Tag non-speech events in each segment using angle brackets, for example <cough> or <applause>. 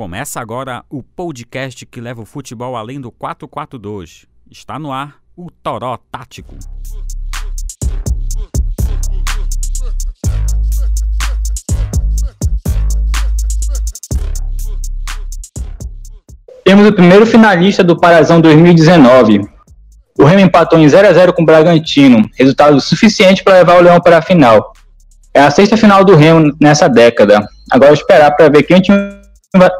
Começa agora o podcast que leva o futebol além do 442. Está no ar o Toró Tático. Temos o primeiro finalista do Parazão 2019. O Remo empatou em 0 a 0 com o Bragantino, resultado suficiente para levar o Leão para a final. É a sexta final do Remo nessa década. Agora esperar para ver quem time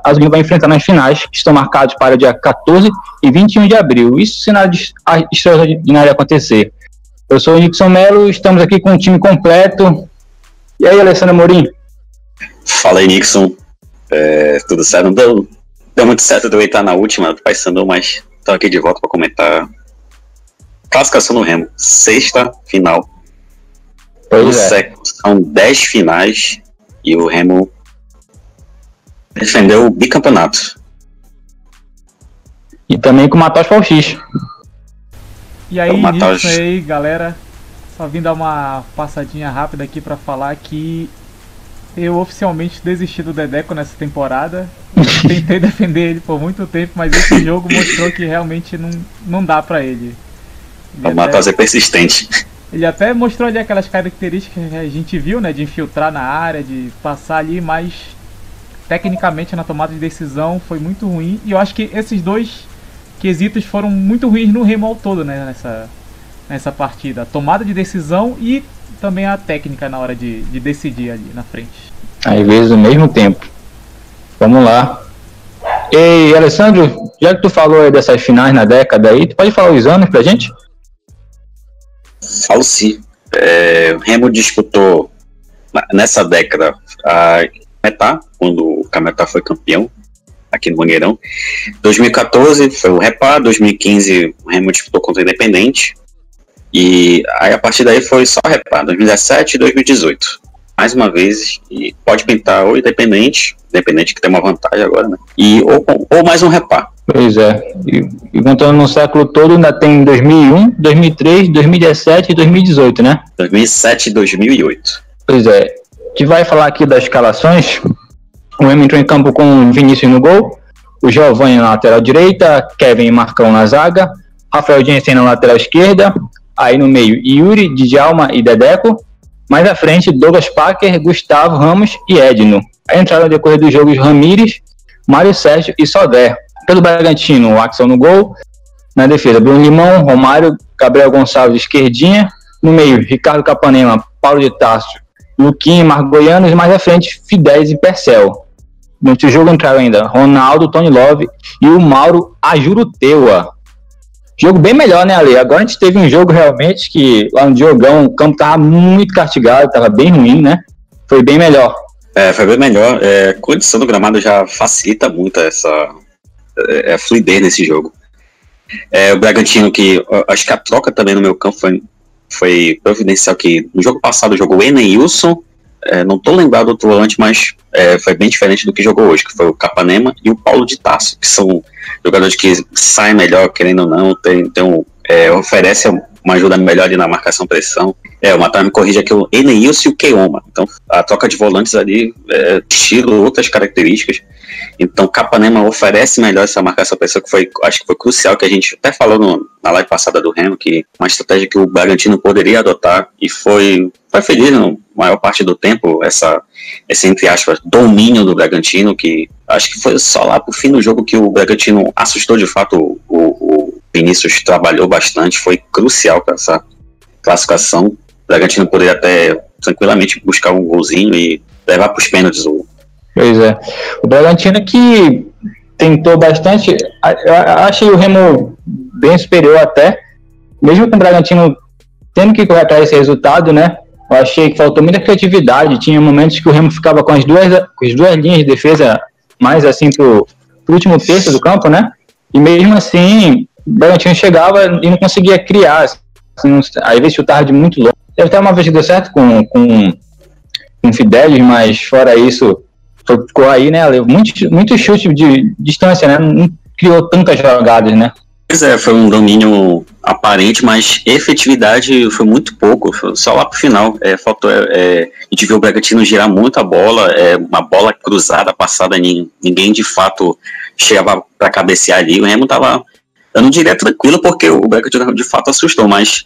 Azul vai enfrentar nas finais, que estão marcados para dia 14 e 21 de abril. Isso se nada extraordinário acontecer. Eu sou o Nixon Melo, estamos aqui com o time completo. E aí, Alessandro Morim? Fala aí, Nixon. É, tudo certo? Não deu, deu muito certo de eu estar na última do Paysandu, mas estou aqui de volta para comentar classificação no Remo. Sexta final. Pois é. São 10 finais e o Remo defendeu o bicampeonato. E também com o Matheus Pauxix. E aí, então, isso aí, galera. Só vim dar uma passadinha rápida aqui para falar que eu oficialmente desisti do Dedeco nessa temporada. Tentei <laughs> defender ele por muito tempo, mas esse jogo mostrou que realmente não, não dá para ele. ele o Matheus é persistente. Ele até mostrou ali aquelas características que a gente viu, né? De infiltrar na área, de passar ali, mas tecnicamente na tomada de decisão foi muito ruim. E eu acho que esses dois quesitos foram muito ruins no Remo ao todo, né, nessa, nessa partida. A tomada de decisão e também a técnica na hora de, de decidir ali na frente. Às vezes ao mesmo tempo. Vamos lá. Ei, Alessandro, já que tu falou aí dessas finais na década aí, tu pode falar os anos pra gente? Falo sim. É, o Remo disputou nessa década a Cametá, quando o Cametá foi campeão aqui no Mangueirão. 2014 foi o Repá, 2015 o Remo disputou contra o Independente. E aí a partir daí foi só Repá, 2017 e 2018. Mais uma vez, e pode pintar ou Independente, Independente que tem uma vantagem agora, né? E, ou, ou mais um Repá. Pois é. E, e contando no século todo, ainda tem 2001, 2003, 2017 e 2018, né? 2007 e 2008. Pois é que vai falar aqui das escalações. O entrou em campo com Vinícius no gol, o Giovanni na lateral direita, Kevin e Marcão na zaga, Rafael Jensen na lateral esquerda, aí no meio Yuri, Djalma e Dedeco, mais à frente Douglas Packer, Gustavo Ramos e Edno. Aí entraram no decorrer dos jogos Ramires, Mário Sérgio e Soder. Pelo Bragantino, o Axel no gol, na defesa Bruno Limão, Romário, Gabriel Gonçalves esquerdinha, no meio Ricardo Capanema, Paulo de Tasso Luquinha, Marco Goianos, mais à frente, Fidesz e Percel. No jogo entraram ainda Ronaldo, Tony Love e o Mauro Ajuruteua. Jogo bem melhor, né, Ale? Agora a gente teve um jogo realmente que lá no Diogão o campo tava muito castigado, tava bem ruim, né? Foi bem melhor. É, foi bem melhor. É, a condição do gramado já facilita muito essa é, a fluidez nesse jogo. É, o Bragantino, que acho que a troca também no meu campo foi foi providencial que no jogo passado jogou Eneilson, é, não tô lembrado do outro volante, mas é, foi bem diferente do que jogou hoje, que foi o Capanema e o Paulo de Tasso, que são jogadores que saem melhor, querendo ou não, tem, tem um, é, oferece uma ajuda melhor ali na marcação pressão. É, o Matar me corrige aqui o Eneilson e o Keoma. Então, a troca de volantes ali, é, estilo, outras características. Então, Capanema oferece melhor essa marcação pressão, que foi, acho que foi crucial, que a gente até falou no, na live passada do Remo, que uma estratégia que o Bragantino poderia adotar, e foi, foi feliz na maior parte do tempo, essa, esse, entre aspas, domínio do Bragantino, que acho que foi só lá pro fim do jogo que o Bragantino assustou de fato o, o Vinícius trabalhou bastante, foi crucial para essa classificação. O Bragantino poderia até tranquilamente buscar um golzinho e levar para os pênaltis o, Pois é. O Bragantino que tentou bastante, eu achei o Remo bem superior até, mesmo com o Bragantino tendo que correr atrás desse resultado, né? Eu achei que faltou muita criatividade. Tinha momentos que o Remo ficava com as duas, com as duas linhas de defesa mais assim pro, pro último terço do campo, né? E mesmo assim, o Bragantino chegava e não conseguia criar. Assim, às vezes chutava de muito longe. Até uma vez que deu certo com, com, com Fidelis, mas fora isso, ficou aí, né? Muito, muito chute de distância, né? Não criou tantas jogadas, né? Pois é, foi um domínio aparente, mas efetividade foi muito pouco, foi só lá pro final. É, faltou, é, é, a gente viu o Bragantino girar muito a bola, é, uma bola cruzada, passada, ninguém de fato chegava para cabecear ali. O Remo tava, não diria tranquilo, porque o Bragantino de fato assustou, mas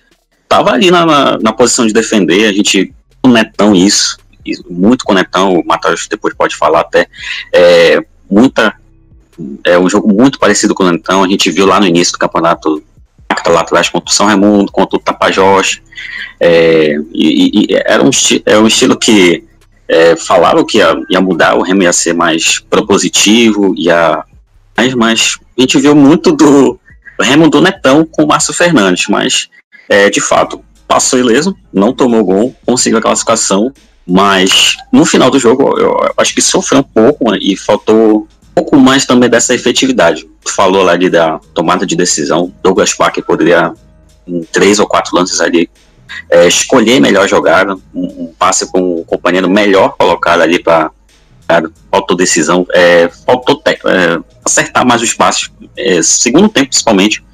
tava ali na, na, na posição de defender, a gente, o Netão isso, muito com o Netão, Matheus depois pode falar até, é, muita é um jogo muito parecido com o Lantão. A gente viu lá no início do campeonato lá atrás contra o São Raimundo, contra o Tapajós. É, e, e, era um, é um estilo que é, falava que ia, ia, mudar, o Remo ia ser mais propositivo, ia, mas, mas a gente viu muito do Remo do Netão com o Márcio Fernandes, mas é, de fato passou ileso, não tomou gol, conseguiu a classificação, mas no final do jogo eu, acho que sofreu um pouco e faltou pouco mais também dessa efetividade. Tu falou lá da tomada de decisão. Douglas Parker poderia, em três ou quatro lances ali, é, escolher melhor jogada, um, um, passe com um companheiro melhor colocado ali para faltou decisão, é, faltou é, acertar mais os passes. É, segundo tempo, principalmente,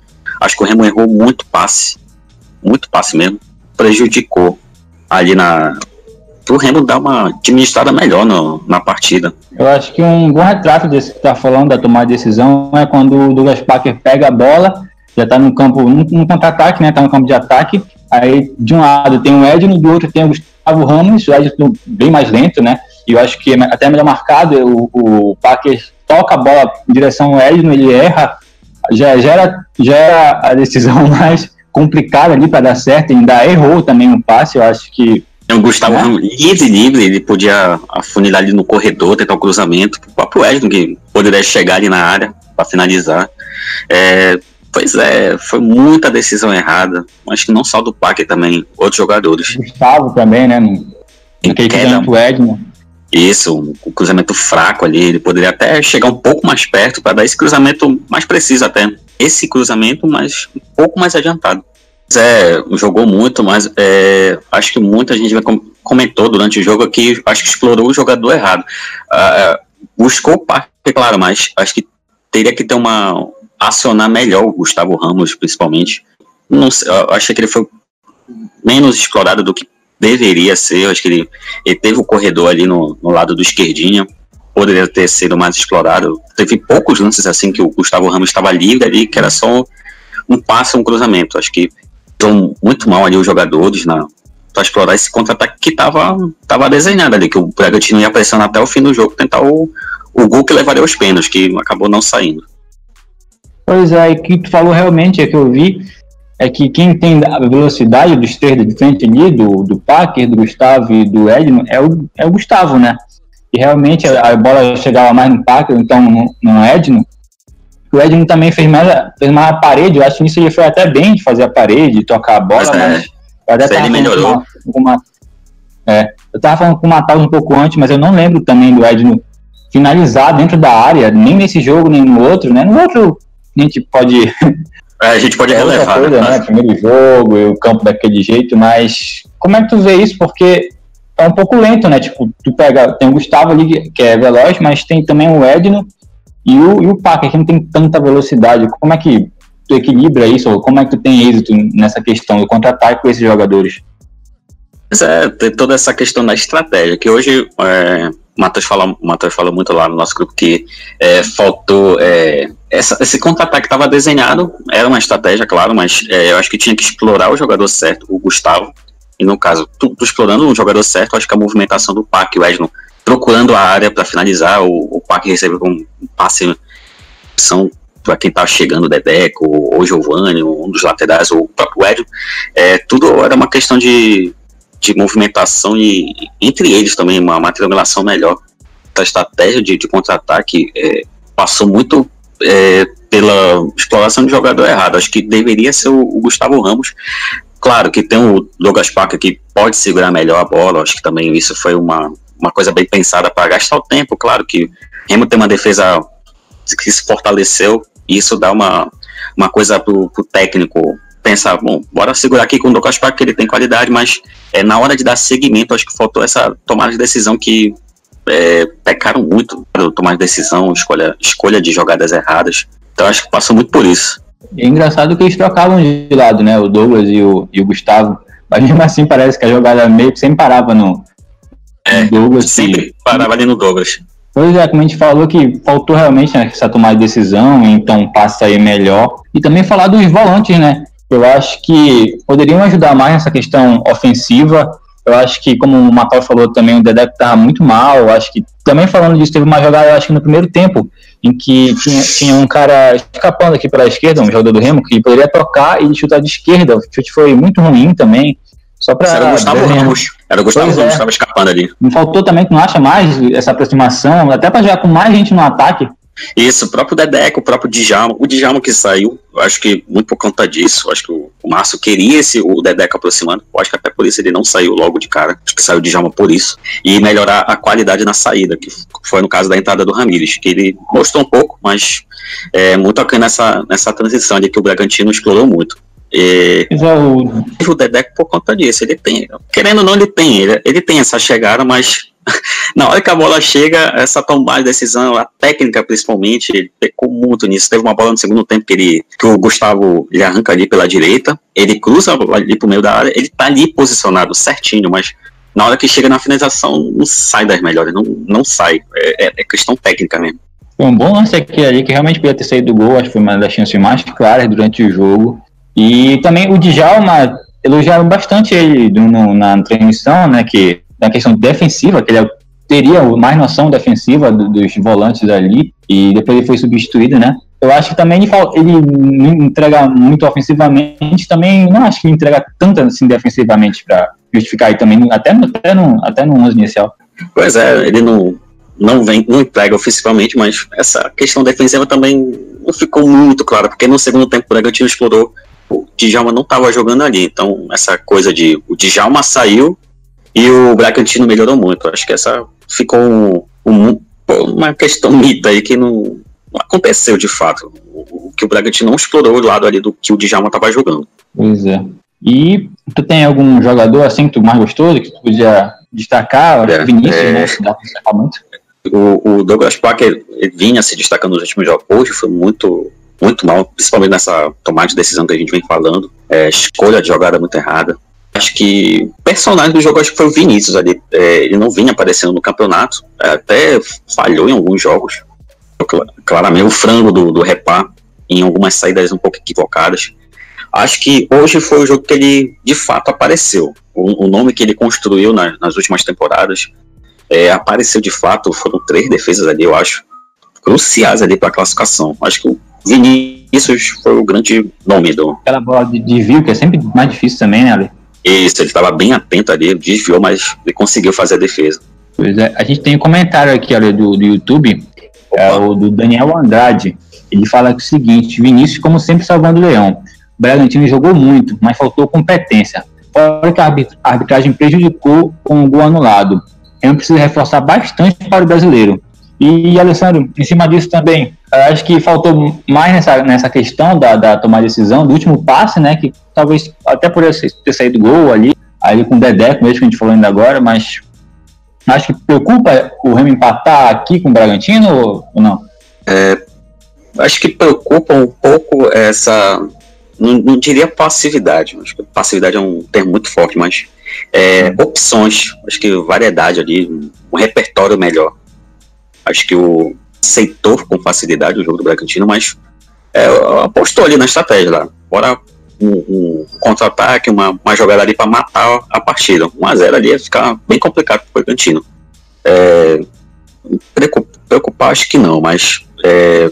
acho que o Remo errou muito passe, muito passe mesmo, prejudicou ali na, pro Remo dar uma administrada melhor no, na partida. Eu acho que um bom retrato desse que tá falando da tomada de decisão é quando o Douglas Parker pega a bola, já tá no campo, no, contra-ataque, né? Tá no campo de ataque. Aí de um lado tem o Edno, do outro tem o Gustavo Ramos, o Edno bem mais lento, né? E eu acho que é até melhor marcado, o, o Parker toca a bola em direção ao Edno, ele erra, já gera, a decisão <laughs> mais complicada ali para dar certo, ainda errou também o passe, eu acho que o Gustavo é. livre, livre, ele podia afunilar ali no corredor, tentar o cruzamento. O próprio Edson, que poderia chegar ali na área para finalizar. É, pois é, foi muita decisão errada. Acho que não só do Paque também, outros jogadores. Gustavo também, né? Naquele cruzamento Edson. Isso, um cruzamento fraco ali. Ele poderia até chegar um pouco mais perto para dar esse cruzamento mais preciso até. Esse cruzamento, mas um pouco mais adiantado. É, jogou muito, mas é, acho que muita gente comentou durante o jogo que acho que explorou o jogador errado. Uh, buscou o parque, claro, mas acho que teria que ter uma. acionar melhor o Gustavo Ramos, principalmente. Não sei, achei que ele foi menos explorado do que deveria ser. Eu acho que ele, ele teve o corredor ali no, no lado do esquerdinha. Poderia ter sido mais explorado. Teve poucos lances assim que o Gustavo Ramos estava livre ali, que era só um passe, um cruzamento. Acho que estão muito mal ali os jogadores na para explorar esse contra-ataque que estava tava desenhado ali, que o Bragantino ia pressionar até o fim do jogo, tentar o, o gol que levaria aos pênaltis, que acabou não saindo. Pois é, o que tu falou realmente, é que eu vi, é que quem tem a velocidade do esquerdo de frente ali, do, do Packer, do Gustavo e do Edno, é o, é o Gustavo, né? E realmente a, a bola chegava mais no Packer, então no, no Edno, o Edno também fez mais, fez mais a parede, eu acho que isso ele foi até bem de fazer a parede, tocar a bola, mas, mas até ele melhorou. Com uma, é, eu tava falando com o Matheus um pouco antes, mas eu não lembro também do Edno finalizar dentro da área, nem nesse jogo, nem no outro, né? No outro a gente pode. <laughs> É, a gente pode é relevar. Coisa, né? Primeiro jogo e o campo daquele jeito, mas como é que tu vê isso? Porque é um pouco lento, né? Tipo, tu pega, tem o Gustavo ali que é veloz, mas tem também o Edno e o, e o Paca, que não tem tanta velocidade, como é que tu equilibra isso? Como é que tu tem êxito nessa questão do contra-ataque com esses jogadores? Pois é, tem toda essa questão da estratégia, que hoje é, Matheus fala, fala muito lá no nosso grupo que é, faltou. É, essa, esse contra-ataque estava desenhado, era uma estratégia, claro, mas é, eu acho que tinha que explorar o jogador certo, o Gustavo. E no caso, tu, tu explorando o jogador certo, acho que a movimentação do Pac e o Edno procurando a área para finalizar. O, o Pac recebeu um passe são para quem tá chegando, o Dedeco, ou o Giovanni, um dos laterais, ou o próprio Edson, é, tudo era uma questão de, de movimentação e entre eles também, uma, uma triangulação melhor. A estratégia de, de contra-ataque é, passou muito é, pela exploração de jogador errado. Acho que deveria ser o, o Gustavo Ramos. Claro que tem o Douglas Paca que pode segurar melhor a bola, acho que também isso foi uma, uma coisa bem pensada para gastar o tempo. Claro que Remo tem uma defesa que se fortaleceu e isso dá uma, uma coisa pro, o técnico pensar, bom, bora segurar aqui com o Douglas Park, que ele tem qualidade, mas é, na hora de dar seguimento, acho que faltou essa tomada de decisão que é, pecaram muito para tomar decisão, escolha, escolha de jogadas erradas. Então acho que passou muito por isso. É engraçado que eles trocavam de lado, né? O Douglas e o, e o Gustavo. Mas mesmo assim parece que a jogada meio que sempre parava no, é, Douglas. Sempre e, parava ali no Douglas. Pois é, como a gente falou que faltou realmente né, essa tomada de decisão, então passa aí melhor. E também falar dos volantes, né? Eu acho que poderiam ajudar mais nessa questão ofensiva. Eu acho que, como o Macau falou também, o Dedé estava muito mal. Eu acho que, também falando disso, teve uma jogada, eu acho que no primeiro tempo, em que tinha, tinha um cara escapando aqui pela esquerda, um jogador do Remo, que poderia tocar e chutar de esquerda. O chute foi muito ruim também. Só pra Era o Gustavo Ramos. Era o Gustavo Pois Ramos é. que estava escapando ali. Me faltou também, que não acha mais essa aproximação, até para jogar com mais gente no ataque. Isso, o próprio Dedeco, o próprio Djalma. O Djalma que saiu, acho que muito por conta disso. Acho que o, o Márcio queria esse, o Dedeco aproximando. Acho que até por isso ele não saiu logo de cara. Acho que saiu o Djalma por isso. E melhorar a qualidade na saída, que foi no caso da entrada do Ramires, que ele mostrou um pouco, mas é muito aqui nessa, nessa transição ali que o Bragantino explorou muito. E é o o Dedeco por conta disso. Ele tem, querendo ou não, ele tem, ele, ele tem essa chegada, mas <laughs> na hora que a bola chega, essa tomada de decisão, a técnica principalmente, ele pecou muito nisso. Teve uma bola no segundo tempo que ele, que o Gustavo ele arranca ali pela direita, ele cruza ali pro meio da área, ele tá ali posicionado certinho, mas na hora que chega na finalização, não sai das melhores, não, não sai. É, é- é questão técnica mesmo. Foi um bom lance aqui ali, que realmente podia ter saído do gol, acho que foi uma das chances mais claras durante o jogo. E também o Djalma, elogiaram bastante ele no- na transmissão, né, que na questão defensiva, que ele teria mais noção defensiva do- dos volantes ali, e depois ele foi substituído, né. Eu acho que também ele, ele entrega muito ofensivamente, também não acho que entrega tanto assim defensivamente para justificar aí também, até no, até no, até no 11 inicial. Pois é, ele não, não vem, não entrega ofensivamente, mas essa questão defensiva também não ficou muito clara, porque no segundo tempo o Bragantino explorou, o Djalma não estava jogando ali, então essa coisa de o Djalma saiu e o Bragantino melhorou muito. Acho que essa ficou um- um- uma questão mita aí que não, não aconteceu de fato. O, o que o Bragantino não explorou o lado ali do que o Djalma estava jogando. Pois é. E tu tem algum jogador assim que tu mais gostou, que tu podia destacar? É, Vinícius, é. né? Dá pra destacar muito. O, o Douglas Parker vinha se destacando nos últimos jogos. Hoje foi muito, muito mal, principalmente nessa tomada de decisão que a gente vem falando. É, escolha de jogada muito errada. Acho que personagem do jogo acho que foi o Vinícius ali. É, ele não vinha aparecendo no campeonato, até falhou em alguns jogos. Cla- Claramente o frango do, do Repá em algumas saídas um pouco equivocadas. Acho que hoje foi o jogo que ele de fato apareceu. O, o nome que ele construiu na- nas últimas temporadas é, apareceu de fato. Foram três defesas ali, eu acho, cruciais ali para a classificação. Acho que o Vinícius foi o grande nome do. Aquela bola de desvio, que é sempre mais difícil também, né, Ale? Isso, ele estava bem atento ali, desviou, mas ele conseguiu fazer a defesa. Pois é. A gente tem um comentário aqui, olha, do, do YouTube, é o do Daniel Andrade. Ele fala o seguinte: Vinícius, como sempre, salvando o Leão. O Bragantino jogou muito, mas faltou competência. Fora que a arbit- a arbitragem prejudicou com o gol anulado. Eu preciso reforçar bastante para o brasileiro. E, Alessandro, em cima disso também, acho que faltou mais nessa, nessa questão da, da tomar decisão, do último passe, né? Que talvez até por ter saído gol ali, ali com o Dedé, mesmo que a gente falou ainda agora, mas acho que preocupa o Remo empatar aqui com o Bragantino ou, não? Acho que preocupa um pouco essa. Não, não diria passividade, acho que passividade é um termo muito forte, mas é, opções, acho que variedade ali, um repertório melhor. Acho que o aceitou com facilidade o jogo do Bragantino, mas é, apostou ali na estratégia lá. Bora um, um contra-ataque, uma, uma jogada ali para matar a partida. 1x0 ali ia ficar bem complicado para o Bragantino. É, preocup- preocupar, acho que não, mas é,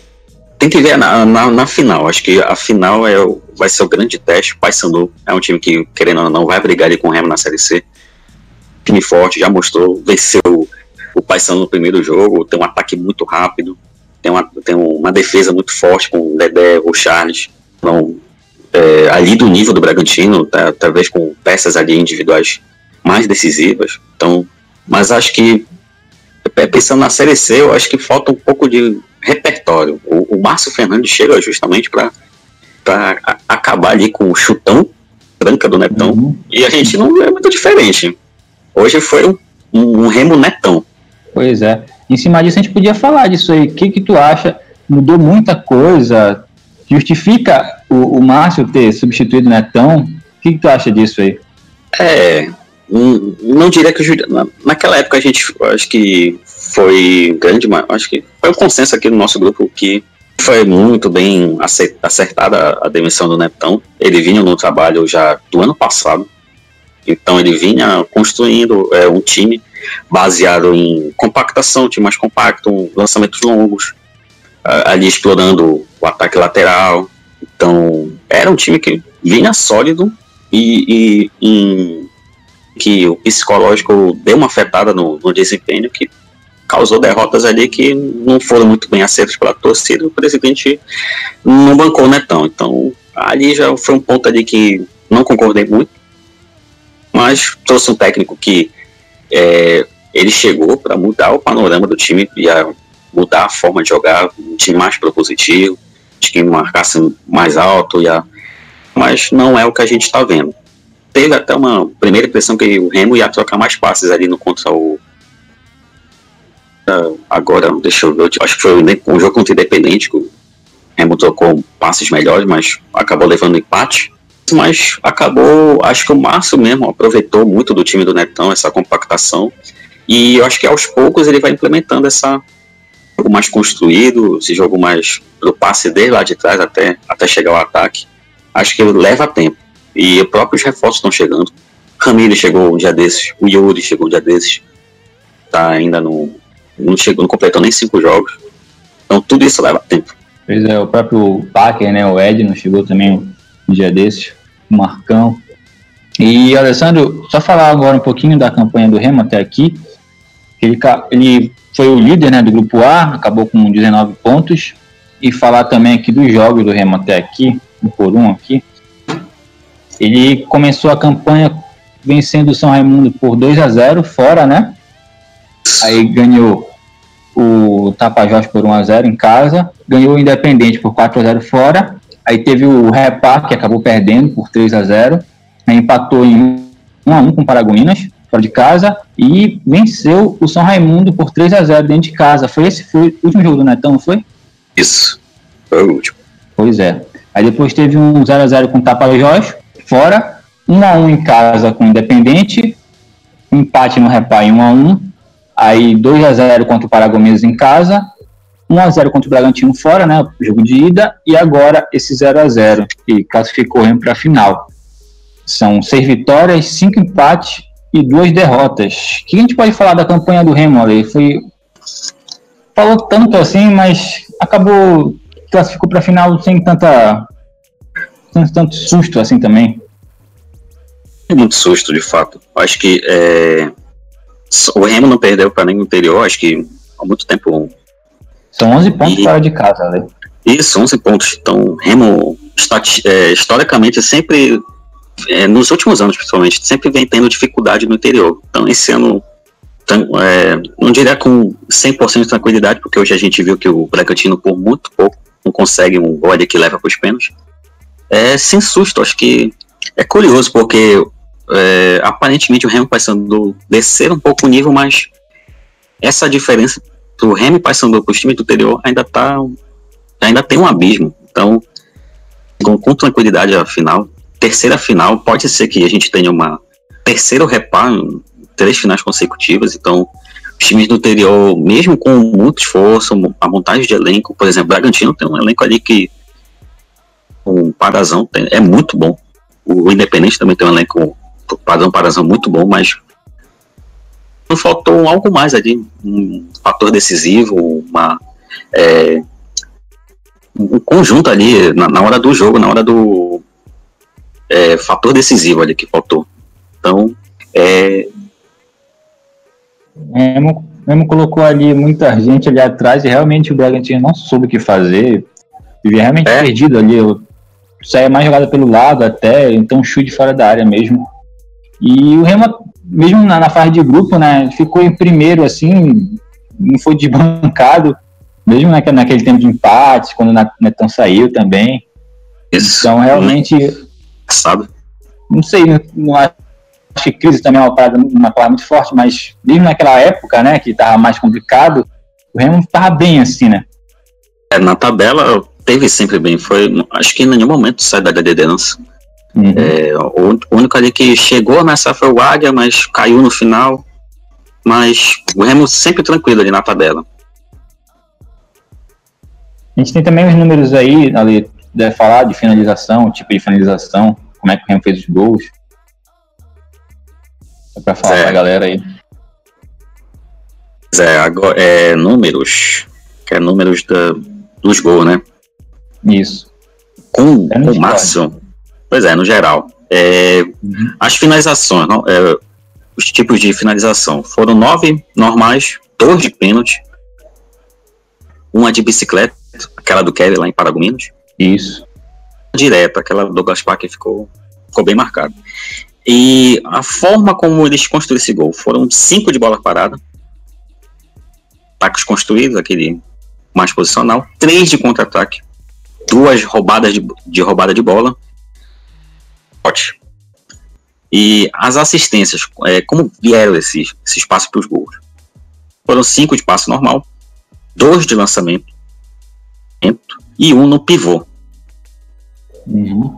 tem que ver na, na, na final. Acho que a final é, vai ser o grande teste. O Paysandu é um time que, querendo ou não, vai brigar ali com o Remo na Série C. Time forte, já mostrou, venceu o- Paysandu no primeiro jogo, tem um ataque muito rápido, tem uma, tem uma defesa muito forte com o Dedé, o Charles. Então, é, ali do nível do Bragantino, tá, talvez com peças ali individuais mais decisivas. Então, mas acho que é, pensando na Série C, eu acho que falta um pouco de repertório. O, o Márcio Fernandes chega justamente para acabar ali com o chutão, tranca do Netão, Uhum. e a gente não é muito diferente. Hoje foi um, um, um remo netão. Pois é. Em cima disso, a gente podia falar disso aí. O que, que tu acha? Mudou muita coisa? Justifica o, o Márcio ter substituído o Netão? O que, que tu acha disso aí? É, não diria que o naquela época a gente acho que foi grande, mas acho que foi um consenso aqui no nosso grupo que foi muito bem acertada a demissão do Netão. Ele vinha no trabalho já do ano passado, então ele vinha construindo é, um time baseado em compactação, time mais compacto, lançamentos longos, ali explorando o ataque lateral. Então era um time que vinha sólido e, e que o psicológico deu uma afetada no, no desempenho que causou derrotas ali que não foram muito bem aceitas pela torcida. O presidente não bancou o Netão. Então, ali já foi um ponto ali que não concordei muito. Mas trouxe um técnico que é, ele chegou para mudar o panorama do time, ia mudar a forma de jogar, um time mais propositivo, de que marcasse mais alto, ia, mas não é o que a gente está vendo. Teve até uma primeira impressão que o Remo ia trocar mais passes ali no contra o agora, deixa eu ver, acho que foi um jogo contra o Independente que o Remo trocou passes melhores, mas acabou levando empate. Mas acabou, acho que o Márcio mesmo aproveitou muito do time do Netão, essa compactação. E eu acho que aos poucos ele vai implementando essa jogo mais construído, esse jogo mais do passe dele lá de trás até, até chegar ao ataque. Acho que leva tempo. E os próprios reforços estão chegando. Ramiro chegou um dia desses, o Yuri chegou um dia desses. Tá ainda no, não chegou, não completou nem cinco jogos. Então tudo isso leva tempo. Pois é, o próprio Packer, né, o Ed, não chegou também um dia desses, Marcão. E, Alessandro, só falar agora um pouquinho da campanha do Remo até aqui. Ele, ele foi o líder né, do grupo A, acabou com 19 pontos. E falar também aqui dos jogos do Remo até aqui, um por um aqui. Ele começou a campanha vencendo o São Raimundo por 2 a 0 fora, né? Aí ganhou o Tapajós por 1x0 em casa, ganhou o Independente por 4x0 fora, aí teve o Repar, que acabou perdendo por 3x0, empatou em 1x1 com o Paragominas, fora de casa, e venceu o São Raimundo por 3x0 dentro de casa. Foi esse foi o último jogo do Netão, não foi? Isso, foi o último. Pois é. Aí depois teve um 0x0 com o Tapajós, fora, 1x1 em casa com o Independente, empate no Repar em 1x1, Aí 2 a 0 contra o Paragominas em casa, 1 a 0 contra o Bragantino fora, né, jogo de ida, e agora esse 0 a 0 que classificou o Remo para a final. São seis vitórias, cinco empates e duas derrotas. O que a gente pode falar da campanha do Remo, ali? Foi falou tanto assim, mas acabou classificou para a final sem tanta sem tanto susto assim também. Muito susto, de fato. Acho que é, o Remo não perdeu para nenhum interior, acho que há muito tempo. São 11 pontos e, fora de casa, né? Isso, 11 pontos. Então, Remo, é, historicamente, sempre, é, nos últimos anos principalmente, sempre vem tendo dificuldade no interior. Então, esse ano, é, não diria com 100% de tranquilidade, porque hoje a gente viu que o Bragantino, por muito pouco, não consegue um gol que leva para os pênaltis. É sem susto, acho que é curioso, porque é, aparentemente o Remo o Paysandu desceram um pouco o nível, mas essa diferença Remo e Paysandu para os do interior ainda tá ainda tem um abismo. Então, com, com tranquilidade a final, terceira final, pode ser que a gente tenha uma terceiro reparo três finais consecutivas, então os times do interior, mesmo com muito esforço, a montagem de elenco, por exemplo, Bragantino tem um elenco ali que um Parazão tem, é muito bom. O Independente também tem um elenco padrão Parazão muito bom, mas não faltou algo mais ali, um fator decisivo, uma é, um conjunto ali na, na, hora do jogo, na hora do é, fator decisivo ali que faltou. Então, é. Memo, Memo colocou ali muita gente ali atrás e realmente o Bragantino não soube o que fazer. Vivia realmente é. perdido ali. Saia mais jogada pelo lado até, então chute fora da área mesmo. E o Remo, mesmo na, na fase de grupo, né, ficou em primeiro, assim, não foi desbancado, <laughs> mesmo naquele, naquele tempo de empate, quando o Netão saiu também. Isso. Então, realmente. Sabe? Não sei, não, não acho que crise também é uma parada, uma palavra muito forte, mas mesmo naquela época, né, que estava mais complicado, o Remo estava bem assim, né? É, na tabela, manteve sempre bem. Foi, acho que em nenhum momento sai da liderança. Uhum. É, o, único ali que chegou a ameaçar foi o Águia, mas caiu no final. Mas o Remo sempre tranquilo ali na tabela. A gente tem também os números aí, ali, deve falar de finalização, tipo de finalização, como é que o Remo fez os gols. É pra falar é. pra galera aí. É, agora, é números, que é números da, dos gols, né? Isso. Com, é o máximo. Pois é, no geral. É, uhum. As finalizações, não, é, os tipos de finalização. Foram nove normais, dois de pênalti, uma de bicicleta, aquela do Kevin lá em Paragominas. Isso. Direta, aquela do Gaspar que ficou, ficou bem marcado. E a forma como eles construíram esse gol foram cinco de bola parada, ataques construídos, aquele mais posicional, três de contra-ataque, duas roubadas de, de roubada de bola. E as assistências, é, como vieram esses, esses passos para os gols? Foram cinco de passo normal, dois de lançamento e um no pivô. Uhum.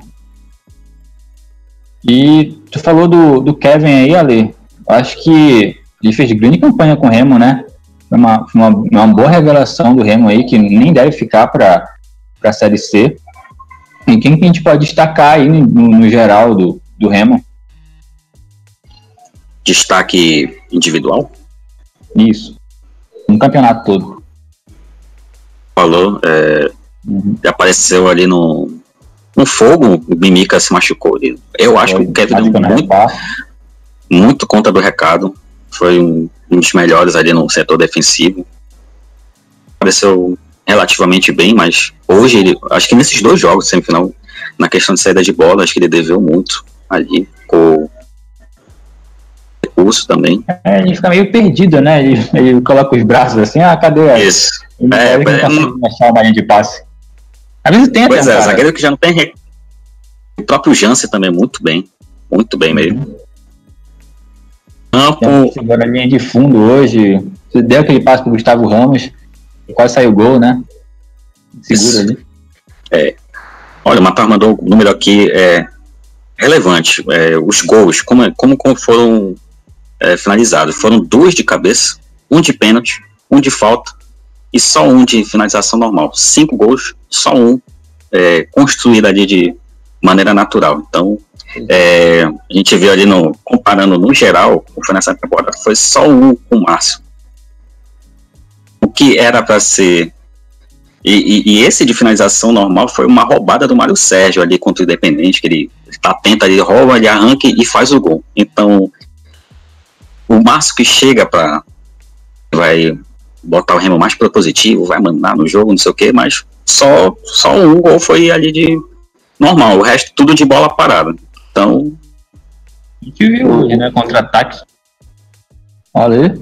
E tu falou do, do Kevin aí, Ale. Acho que ele fez grande campanha com o Remo, né? uma, uma, uma boa revelação do Remo aí, que nem deve ficar para a Série C. Quem que a gente pode destacar aí no, no geral do, do Remo? Destaque individual? Isso. No campeonato todo. Falou, é, uhum. apareceu ali no, no fogo, o Mimica se machucou. Eu acho Foi, que o Kevin deu muito, muito conta do recado. Foi um um dos melhores ali no setor defensivo. Apareceu relativamente bem, mas hoje ele, acho que nesses dois jogos, semifinal, na questão de saída de bola, acho que ele deveu muito ali com recurso também. É, ele fica meio perdido, né? Ele, ele coloca os braços assim, ah, cadê? Isso. Ele é, não é, não... achar uma linha de passe. Às vezes tenta, Pois é, cara. zagueiro que já não tem. O próprio Jansen também, muito bem. Muito bem mesmo. Uhum campo. Segura a linha de fundo hoje. Você deu aquele passo pro Gustavo Ramos, quase saiu o gol, né? Segura ali. É. Olha, o Matar mandou o número aqui é relevante. É, os gols, como, como, como foram é, finalizados? Foram dois de cabeça, um de pênalti, um de falta e só um de finalização normal. Cinco gols, só um é, construído ali de maneira natural. Então, é, a gente viu ali no comparando no geral, foi nessa temporada, foi só um com o Márcio. O que era para ser. E, e, e, esse de finalização normal foi uma roubada do Mário Sérgio ali contra o Independente, que ele, tá atento ali, rouba, ele arranca e faz o gol. Então, o Márcio que chega para vai botar o Remo mais propositivo, vai mandar no jogo, não sei o que, mas só, só um gol foi ali de normal, o resto tudo de bola parada. Então. A gente viu hoje, né? Contra-ataque. Olha,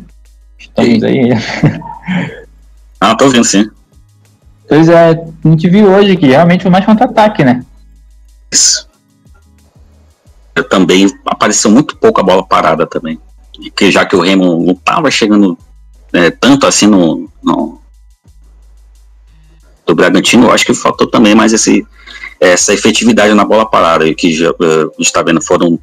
estamos e... aí. <laughs> ah, tô vendo sim. Pois é, a gente viu hoje que realmente foi mais contra-ataque, né? Isso. Eu também apareceu muito pouco a bola parada também. Que já que o Remo não tava chegando é, tanto assim no, no, do Bragantino, eu acho que faltou também mais esse essa efetividade na bola parada, que já, uh, está vendo, foram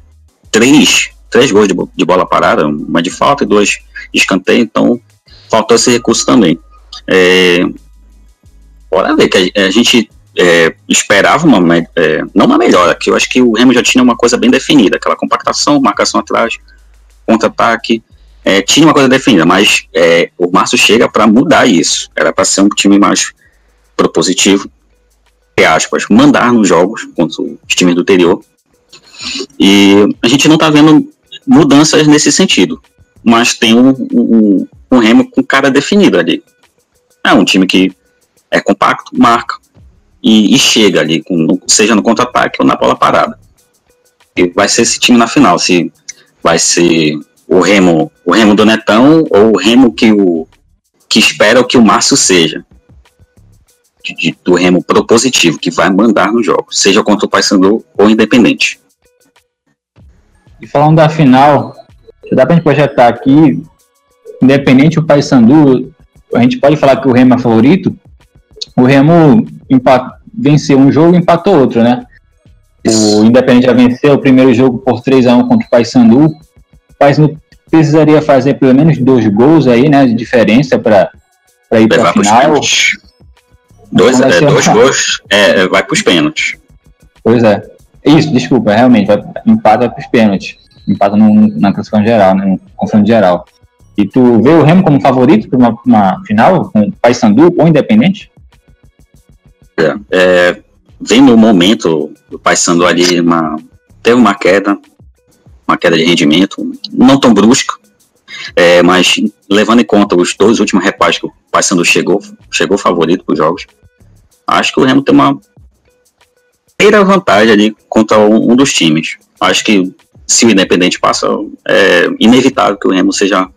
três, três gols de, de, bola parada, uma de falta e dois de escanteio, então faltou esse recurso também. É, bora ver, que a, a gente é, esperava uma, é, não uma melhora, que eu acho que o Remo já tinha uma coisa bem definida, aquela compactação, marcação atrás, contra-ataque, é, tinha uma coisa definida, mas é, o Márcio chega para mudar isso, era para ser um time mais propositivo, aspas, mandar nos jogos contra os times do interior. E a gente não está vendo mudanças nesse sentido, mas tem um, um, um, Remo com cara definido ali. É um time que é compacto, marca e, e chega ali, com, seja no contra-ataque ou na bola parada. E vai ser esse time na final, se vai ser o Remo, o Remo do Netão ou o Remo que o que espera o que o Márcio seja de, do Remo propositivo, que vai mandar no jogo, seja contra o Paysandu ou Independente. E falando da final, dá pra gente projetar aqui, Independente o Paysandu, a gente pode falar que o Remo é favorito. O Remo venceu um jogo e empatou outro, né? O Independente já venceu o primeiro jogo por 3 a 1 contra o Paysandu. O Paysandu precisaria fazer pelo menos dois gols aí, né, de diferença para ir para a final. Dois, é, dois gols, é, vai para os pênaltis. Pois é. Isso, desculpa, realmente, vai, empata para os pênaltis. Empata no, na classificação geral, né, no confronto geral. E tu vê o Remo como favorito para uma, uma, final com Paysandu ou Independente? É, é, vem no momento o Paysandu ali uma, teve uma queda, uma queda de rendimento, não tão brusca, é, mas levando em conta os dois últimos reparos que o Paysandu chegou, chegou favorito para os jogos, acho que o Remo tem uma primeira vantagem ali contra um, dos times. Acho que se o Independente passa, é inevitável que o Remo seja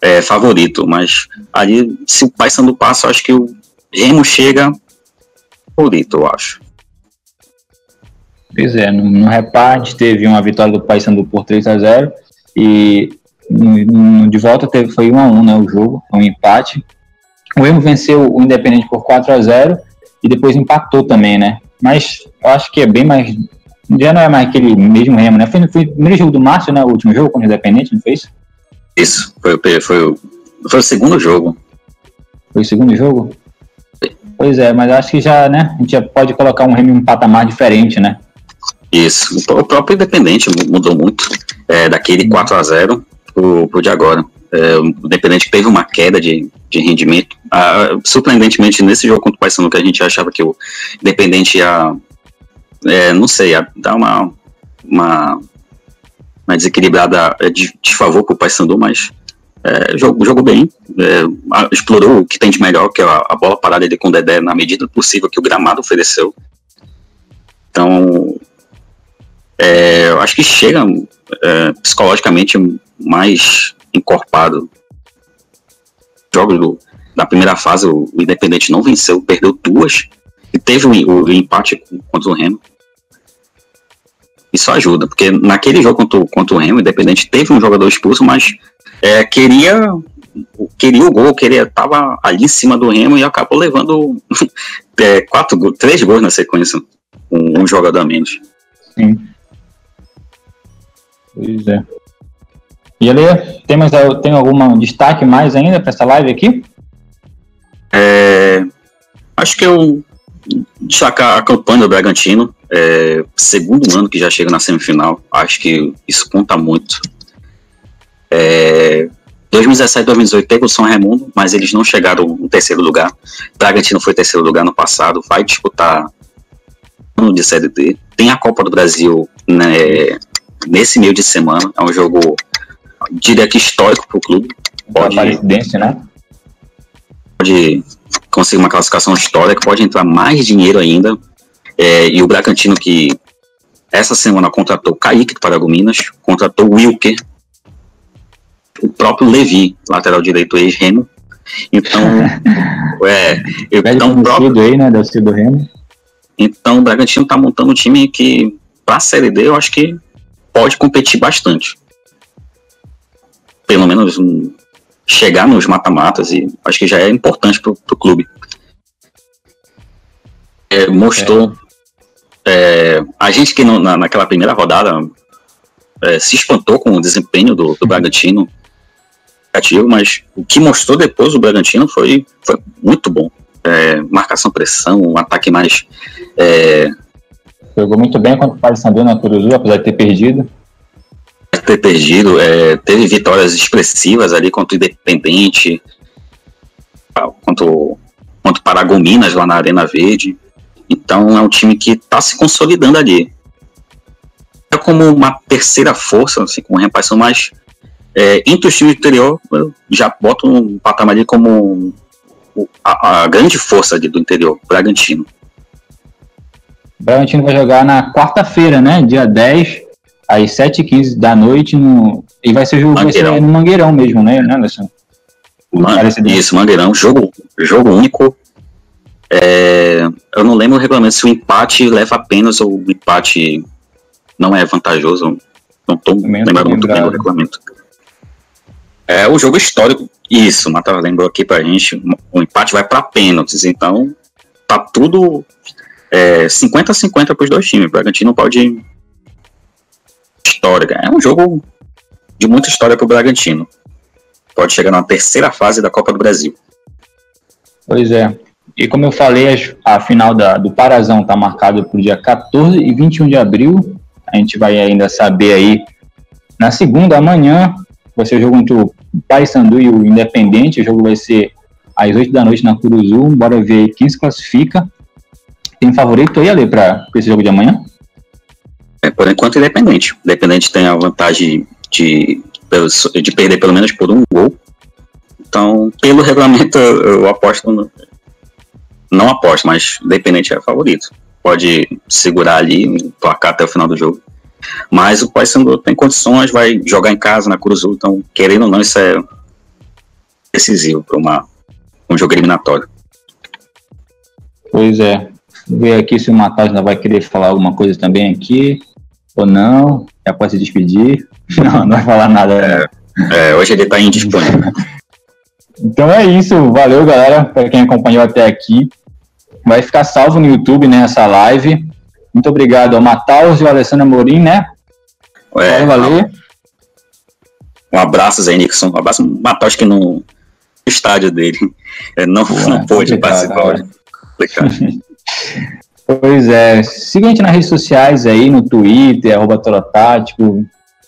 é, favorito, mas ali, se o Paysandu passa, acho que o Remo chega favorito, eu acho. Pois é, no, no reparte teve uma vitória do Paysandu por 3 a 0 e no, no, de volta teve, foi 1 a 1 né, o jogo, um empate. O Remo venceu o Independente por 4 a 0 e depois empatou também, né? Mas eu acho que é bem mais. Já não é mais aquele mesmo Remo, né? Foi, foi o primeiro jogo do Márcio, né? O último jogo contra o Independente, não foi isso? Isso, foi, foi, foi, foi o segundo jogo. Foi o segundo jogo? Pois é, mas acho que já, né? A gente já pode colocar um Remo em um patamar diferente, né? Isso, o próprio Independente mudou muito, é, daquele 4 a 0 pro, pro de agora. É, o Independente teve uma queda de, de rendimento. Ah, surpreendentemente, nesse jogo contra o Paysandu, que a gente achava que o Independente ia, é, não sei, dar uma, uma, uma desequilibrada é, de, de favor para o Paysandu, mas é, jogou, bem, é, explorou o que tem de melhor, que é a, a bola parada dele com o Dedé na medida possível que o gramado ofereceu. Então, é, eu acho que chega é, psicologicamente mais encorpado. Jogos do, da primeira fase, o, Independente não venceu, perdeu duas teve o, o empate contra o Remo. Isso ajuda, porque naquele jogo contra, contra o Remo, Independente teve um jogador expulso, mas é, queria queria o gol, queria tava ali em cima do Remo e acabou levando <laughs> é, quatro, três gols na sequência, com um jogador a menos. Sim. Pois é. E ali, tem, mais, tem algum destaque mais ainda para essa live aqui? É, acho que eu destacar a campanha do Bragantino, é, segundo ano que já chega na semifinal, acho que isso conta muito. É, 2017 2018 teve o São Raimundo, mas eles não chegaram no terceiro lugar. Bragantino foi terceiro lugar no passado, vai disputar ano de Série D. Tem a Copa do Brasil né, nesse meio de semana. É um jogo, diria que histórico para o clube. Pode, né? Pode conseguir uma classificação histórica, pode entrar mais dinheiro ainda. É, e o Bragantino, que essa semana contratou Kaique do Paragominas, contratou Wilker, o próprio Levi, lateral direito ex-Remo. Então, <laughs> é, então próprio, aí, né, do Remo. Então, o Bragantino está montando um time que, para a Série D, eu acho que pode competir bastante. Pelo menos um, chegar nos mata-matas e acho que já é importante para o clube. É, mostrou é. É, a gente que no, na, naquela primeira rodada é, se espantou com o desempenho do, do Bragantino ativo, mas o que mostrou depois o Bragantino foi, foi muito bom. É, marcação, pressão, um ataque mais é, Jogou muito bem contra o Paysandu na Curuzu, apesar de ter perdido. Ter perdido, é, teve vitórias expressivas ali contra o Independente, contra o, contra o Paragominas lá na Arena Verde. Então é um time que está se consolidando ali. É como uma terceira força, assim, com o Rempassão, mas é, entre os times do interior, já boto um patamar ali como a, a grande força ali do interior, Bragantino. O Bragantino vai jogar na quarta-feira, né? Dia 10, às 7h15 da noite. No... E vai ser, jogo, vai ser no Mangueirão mesmo, né, né Anderson? Man... Isso, Mangueirão. Jogo, jogo único. É... Eu não lembro o regulamento se o empate leva apenas ou o empate não é vantajoso. Não estou lembrando muito bem do regulamento. É o jogo histórico. Isso, o Mata lembrou aqui pra gente. O empate vai para pênaltis, então tá tudo é, 50 a 50 para os dois times. O Bragantino pode. História. É um jogo de muita história para o Bragantino. Pode chegar na terceira fase da Copa do Brasil. Pois é. E como eu falei, a final da, do Parazão está marcada para o dia 14 e 21 de abril. A gente vai ainda saber aí na segunda, amanhã, vai ser o jogo entre o Paysandu e o Independente. O jogo vai ser às 8 da noite na Curuzu. Bora ver quem se classifica. Tem favorito aí, Ale, para esse jogo de amanhã? É, por enquanto, Independente. Independente tem a vantagem de, de perder pelo menos por um gol. Então, pelo regulamento, eu aposto. No, não aposto, mas Independente é favorito. Pode segurar ali, placar até o final do jogo. Mas o Paysandu tem condições, vai jogar em casa na Cruz então, querendo ou não, isso é decisivo para um jogo eliminatório. Pois é. Ver aqui se o Matheus ainda vai querer falar alguma coisa também aqui, ou não. Já pode se despedir. <laughs> Não, não vai falar nada. É, é, hoje ele está indisponível. então é isso. Valeu, galera, para quem acompanhou até aqui. Vai ficar salvo no YouTube, né, essa live. Muito obrigado ao Mataus e ao Alessandro Amorim, né? É, valeu. Um abraço, Zé Nixon. Um abraço, Mataus que no estádio dele é, não, Ué, não pôde participar. <laughs> pois é. Siga a gente nas redes sociais aí, no Twitter, arroba Torotático.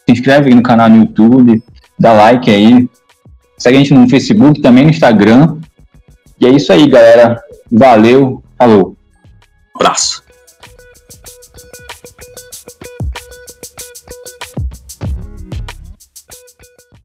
Se inscreve no canal no YouTube, dá like aí. Segue a gente no Facebook, também no Instagram. E é isso aí, galera. Valeu. Falou. Abraço.